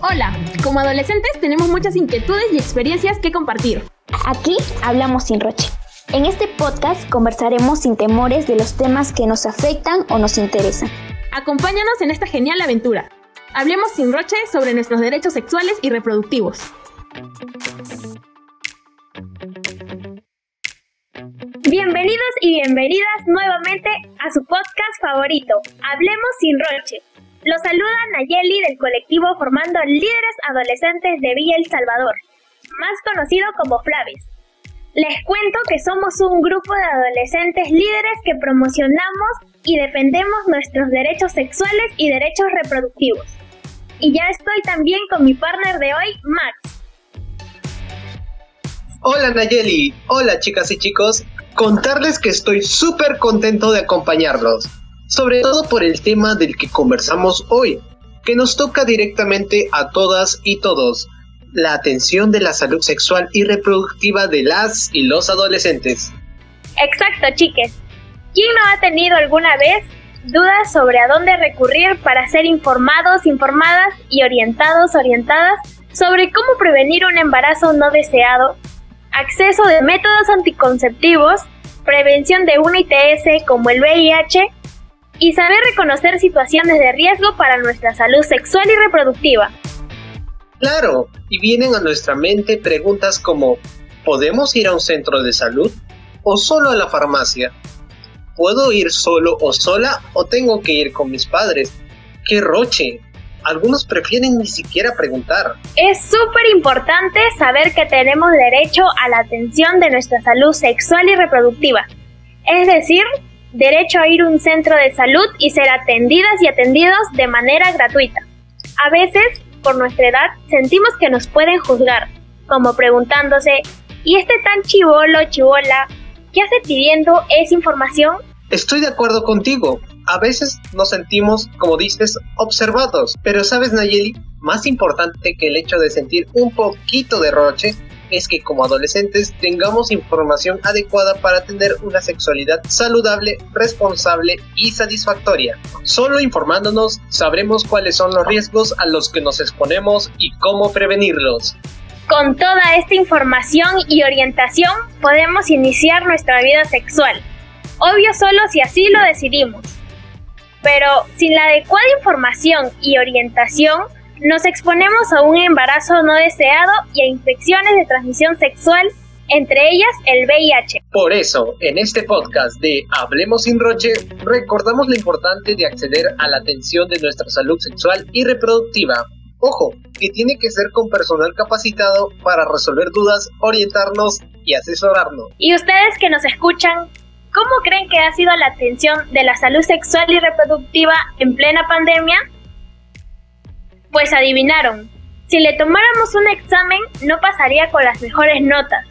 Hola, como adolescentes tenemos muchas inquietudes y experiencias que compartir. Aquí hablamos sin roche. En este podcast conversaremos sin temores de los temas que nos afectan o nos interesan. Acompáñanos en esta genial aventura. Hablemos sin roche sobre nuestros derechos sexuales y reproductivos. Bienvenidos y bienvenidas nuevamente a su podcast favorito, Hablemos sin roche. Los saluda Nayeli del colectivo formando líderes adolescentes de Villa El Salvador, más conocido como Flavis. Les cuento que somos un grupo de adolescentes líderes que promocionamos y defendemos nuestros derechos sexuales y derechos reproductivos. Y ya estoy también con mi partner de hoy, Max. Hola Nayeli, hola chicas y chicos, contarles que estoy súper contento de acompañarlos, sobre todo por el tema del que conversamos hoy, que nos toca directamente a todas y todos, la atención de la salud sexual y reproductiva de las y los adolescentes. Exacto, chiques. ¿Quién no ha tenido alguna vez dudas sobre a dónde recurrir para ser informados, informadas y orientados, orientadas sobre cómo prevenir un embarazo no deseado, acceso de métodos anticonceptivos, prevención de una ITS como el VIH y saber reconocer situaciones de riesgo para nuestra salud sexual y reproductiva. Claro, y vienen a nuestra mente preguntas como ¿podemos ir a un centro de salud o solo a la farmacia? ¿Puedo ir solo o sola o tengo que ir con mis padres? ¡Qué roche! Algunos prefieren ni siquiera preguntar. Es súper importante saber que tenemos derecho a la atención de nuestra salud sexual y reproductiva. Es decir, derecho a ir a un centro de salud y ser atendidas y atendidos de manera gratuita. A veces, por nuestra edad, sentimos que nos pueden juzgar, como preguntándose, ¿y este tan chivolo, chivola, qué hace pidiendo esa información? Estoy de acuerdo contigo. A veces nos sentimos, como dices, observados. Pero sabes, Nayeli, más importante que el hecho de sentir un poquito de roche es que como adolescentes tengamos información adecuada para tener una sexualidad saludable, responsable y satisfactoria. Solo informándonos sabremos cuáles son los riesgos a los que nos exponemos y cómo prevenirlos. Con toda esta información y orientación podemos iniciar nuestra vida sexual. Obvio solo si así lo decidimos. Pero sin la adecuada información y orientación, nos exponemos a un embarazo no deseado y a infecciones de transmisión sexual, entre ellas el VIH. Por eso, en este podcast de Hablemos sin Roche, recordamos lo importante de acceder a la atención de nuestra salud sexual y reproductiva. Ojo, que tiene que ser con personal capacitado para resolver dudas, orientarnos y asesorarnos. Y ustedes que nos escuchan, ¿cómo creen que ha sido la atención de la salud sexual y reproductiva en plena pandemia? Pues adivinaron, si le tomáramos un examen no pasaría con las mejores notas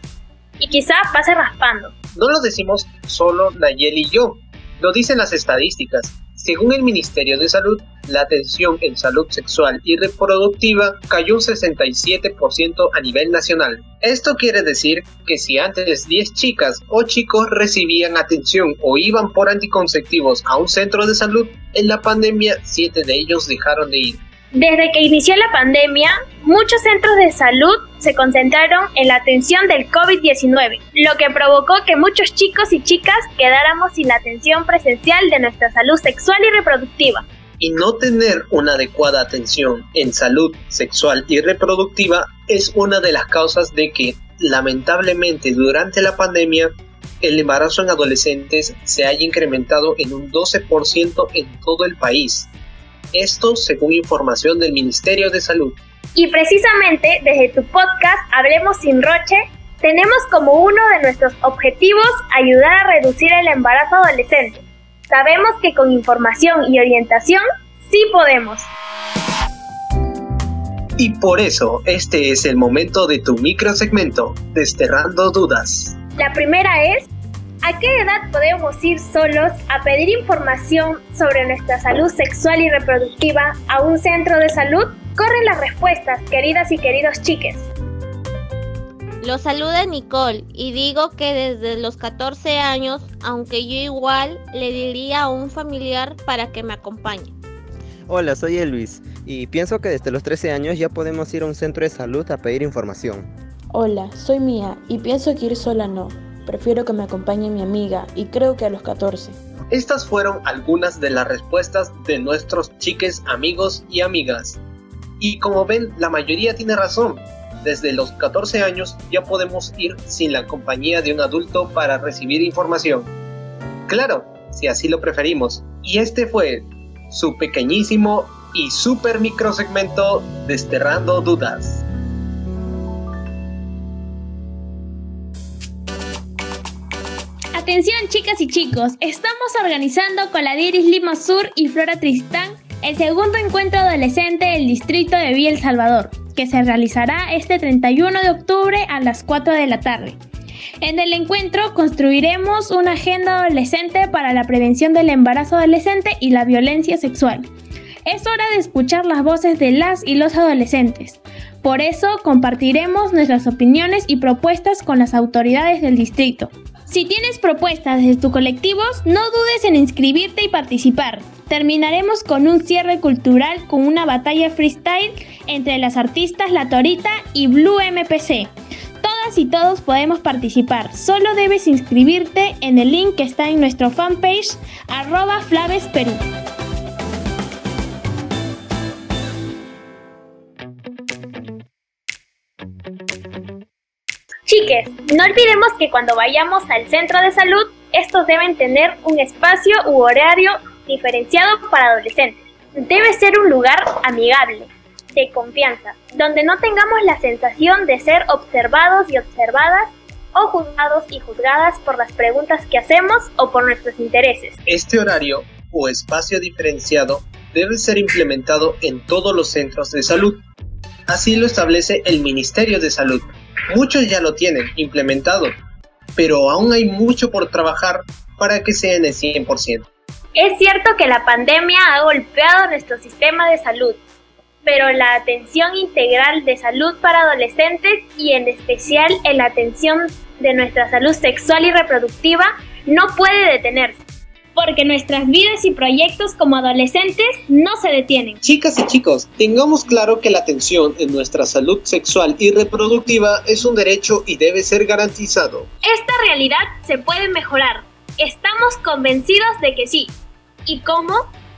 y quizá pase raspando. No lo decimos solo Nayeli y yo, lo dicen las estadísticas. Según el Ministerio de Salud, la atención en salud sexual y reproductiva cayó un 67% a nivel nacional. Esto quiere decir que si antes 10 chicas o chicos recibían atención o iban por anticonceptivos a un centro de salud, en la pandemia 7 de ellos dejaron de ir. Desde que inició la pandemia, muchos centros de salud se concentraron en la atención del COVID-19, lo que provocó que muchos chicos y chicas quedáramos sin la atención presencial de nuestra salud sexual y reproductiva. Y no tener una adecuada atención en salud sexual y reproductiva es una de las causas de que, lamentablemente, durante la pandemia, el embarazo en adolescentes se haya incrementado en un 12% en todo el país. Esto según información del Ministerio de Salud. Y precisamente desde tu podcast Hablemos sin Roche, tenemos como uno de nuestros objetivos ayudar a reducir el embarazo adolescente. Sabemos que con información y orientación sí podemos. Y por eso este es el momento de tu microsegmento, Desterrando Dudas. La primera es ¿A qué edad podemos ir solos a pedir información sobre nuestra salud sexual y reproductiva a un centro de salud? Corren las respuestas, queridas y queridos chiques. Lo saluda Nicole y digo que desde los 14 años, aunque yo igual le diría a un familiar para que me acompañe. Hola, soy Elvis. y pienso que desde los 13 años ya podemos ir a un centro de salud a pedir información. Hola, soy Mía y pienso que ir sola no. Prefiero que me acompañe mi amiga y creo que a los 14. Estas fueron algunas de las respuestas de nuestros chiques amigos y amigas. Y como ven, la mayoría tiene razón. Desde los 14 años ya podemos ir sin la compañía de un adulto para recibir información. Claro, si así lo preferimos. Y este fue su pequeñísimo y super microsegmento Desterrando Dudas. Atención chicas y chicos, estamos organizando con la Diris Lima Sur y Flora Tristán el segundo encuentro adolescente del distrito de Villa El Salvador, que se realizará este 31 de octubre a las 4 de la tarde. En el encuentro construiremos una agenda adolescente para la prevención del embarazo adolescente y la violencia sexual. Es hora de escuchar las voces de las y los adolescentes. Por eso compartiremos nuestras opiniones y propuestas con las autoridades del distrito. Si tienes propuestas desde tu colectivos, no dudes en inscribirte y participar. Terminaremos con un cierre cultural con una batalla freestyle entre las artistas La Torita y Blue MPC. Todas y todos podemos participar, solo debes inscribirte en el link que está en nuestro fanpage arroba flavesperú. Chiques, no olvidemos que cuando vayamos al centro de salud, estos deben tener un espacio u horario diferenciado para adolescentes. Debe ser un lugar amigable, de confianza, donde no tengamos la sensación de ser observados y observadas o juzgados y juzgadas por las preguntas que hacemos o por nuestros intereses. Este horario o espacio diferenciado debe ser implementado en todos los centros de salud. Así lo establece el Ministerio de Salud. Muchos ya lo tienen implementado, pero aún hay mucho por trabajar para que sea en el 100%. Es cierto que la pandemia ha golpeado nuestro sistema de salud, pero la atención integral de salud para adolescentes y en especial la atención de nuestra salud sexual y reproductiva no puede detenerse porque nuestras vidas y proyectos como adolescentes no se detienen. Chicas y chicos, tengamos claro que la atención en nuestra salud sexual y reproductiva es un derecho y debe ser garantizado. Esta realidad se puede mejorar. Estamos convencidos de que sí. ¿Y cómo?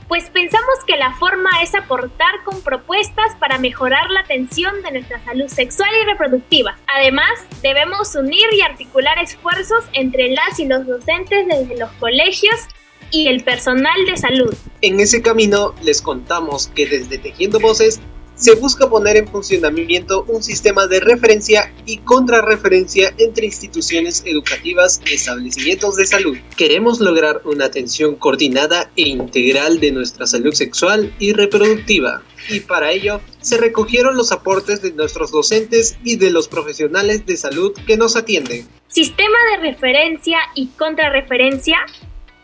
Pues pensamos que la forma es aportar con propuestas para mejorar la atención de nuestra salud sexual y reproductiva. Además, debemos unir y articular esfuerzos entre las y los docentes desde los colegios y el personal de salud. En ese camino les contamos que desde Tejiendo Voces se busca poner en funcionamiento un sistema de referencia y contrarreferencia entre instituciones educativas y establecimientos de salud. Queremos lograr una atención coordinada e integral de nuestra salud sexual y reproductiva. Y para ello se recogieron los aportes de nuestros docentes y de los profesionales de salud que nos atienden. Sistema de referencia y contrarreferencia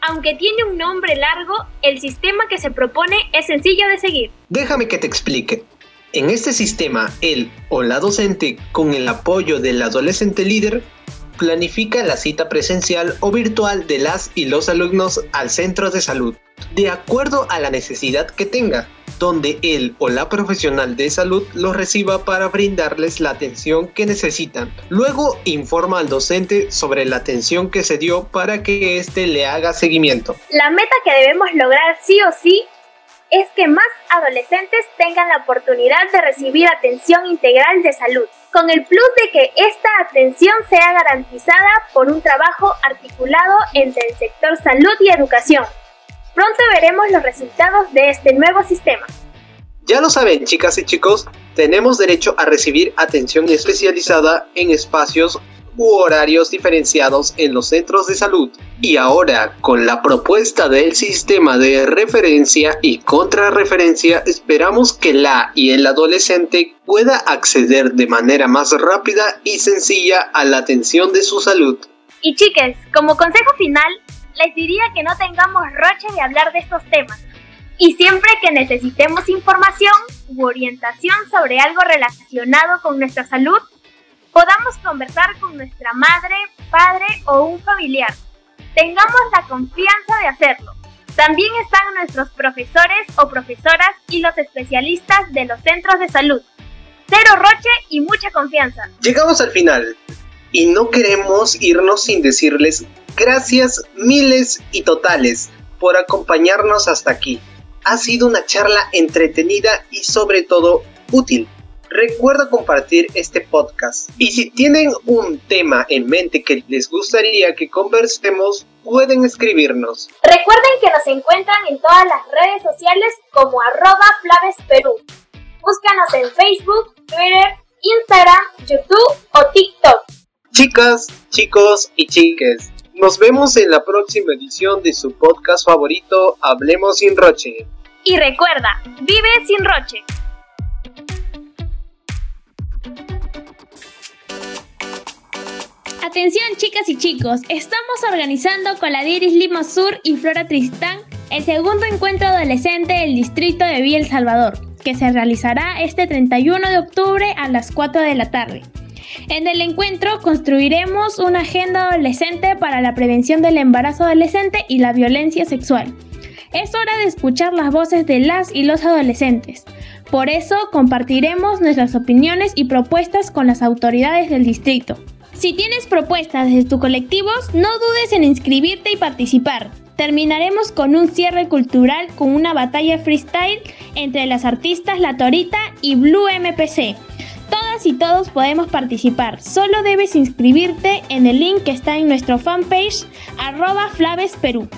aunque tiene un nombre largo, el sistema que se propone es sencillo de seguir. Déjame que te explique. En este sistema, el o la docente, con el apoyo del adolescente líder, planifica la cita presencial o virtual de las y los alumnos al centro de salud, de acuerdo a la necesidad que tenga donde él o la profesional de salud los reciba para brindarles la atención que necesitan. Luego informa al docente sobre la atención que se dio para que éste le haga seguimiento. La meta que debemos lograr sí o sí es que más adolescentes tengan la oportunidad de recibir atención integral de salud, con el plus de que esta atención sea garantizada por un trabajo articulado entre el sector salud y educación. Pronto veremos los resultados de este nuevo sistema. Ya lo saben, chicas y chicos, tenemos derecho a recibir atención especializada en espacios u horarios diferenciados en los centros de salud. Y ahora, con la propuesta del sistema de referencia y contrarreferencia, esperamos que la y el adolescente pueda acceder de manera más rápida y sencilla a la atención de su salud. Y chiques, como consejo final, les diría que no tengamos roche de hablar de estos temas. Y siempre que necesitemos información u orientación sobre algo relacionado con nuestra salud, podamos conversar con nuestra madre, padre o un familiar. Tengamos la confianza de hacerlo. También están nuestros profesores o profesoras y los especialistas de los centros de salud. Cero roche y mucha confianza. Llegamos al final y no queremos irnos sin decirles gracias miles y totales por acompañarnos hasta aquí. Ha sido una charla entretenida y sobre todo útil. Recuerda compartir este podcast. Y si tienen un tema en mente que les gustaría que conversemos, pueden escribirnos. Recuerden que nos encuentran en todas las redes sociales como arroba flavesperú. Búscanos en Facebook, Twitter, Instagram, YouTube o TikTok. Chicas, chicos y chiques, nos vemos en la próxima edición de su podcast favorito, Hablemos sin Roche. Y recuerda, vive sin roche. Atención chicas y chicos, estamos organizando con la Diris Lima Sur y Flora Tristán el segundo encuentro adolescente del distrito de Villa El Salvador, que se realizará este 31 de octubre a las 4 de la tarde. En el encuentro construiremos una agenda adolescente para la prevención del embarazo adolescente y la violencia sexual. Es hora de escuchar las voces de las y los adolescentes. Por eso compartiremos nuestras opiniones y propuestas con las autoridades del distrito. Si tienes propuestas desde tu colectivos, no dudes en inscribirte y participar. Terminaremos con un cierre cultural con una batalla freestyle entre las artistas La Torita y Blue MPC. Y todos podemos participar, solo debes inscribirte en el link que está en nuestro fanpage arroba Flaves Perú.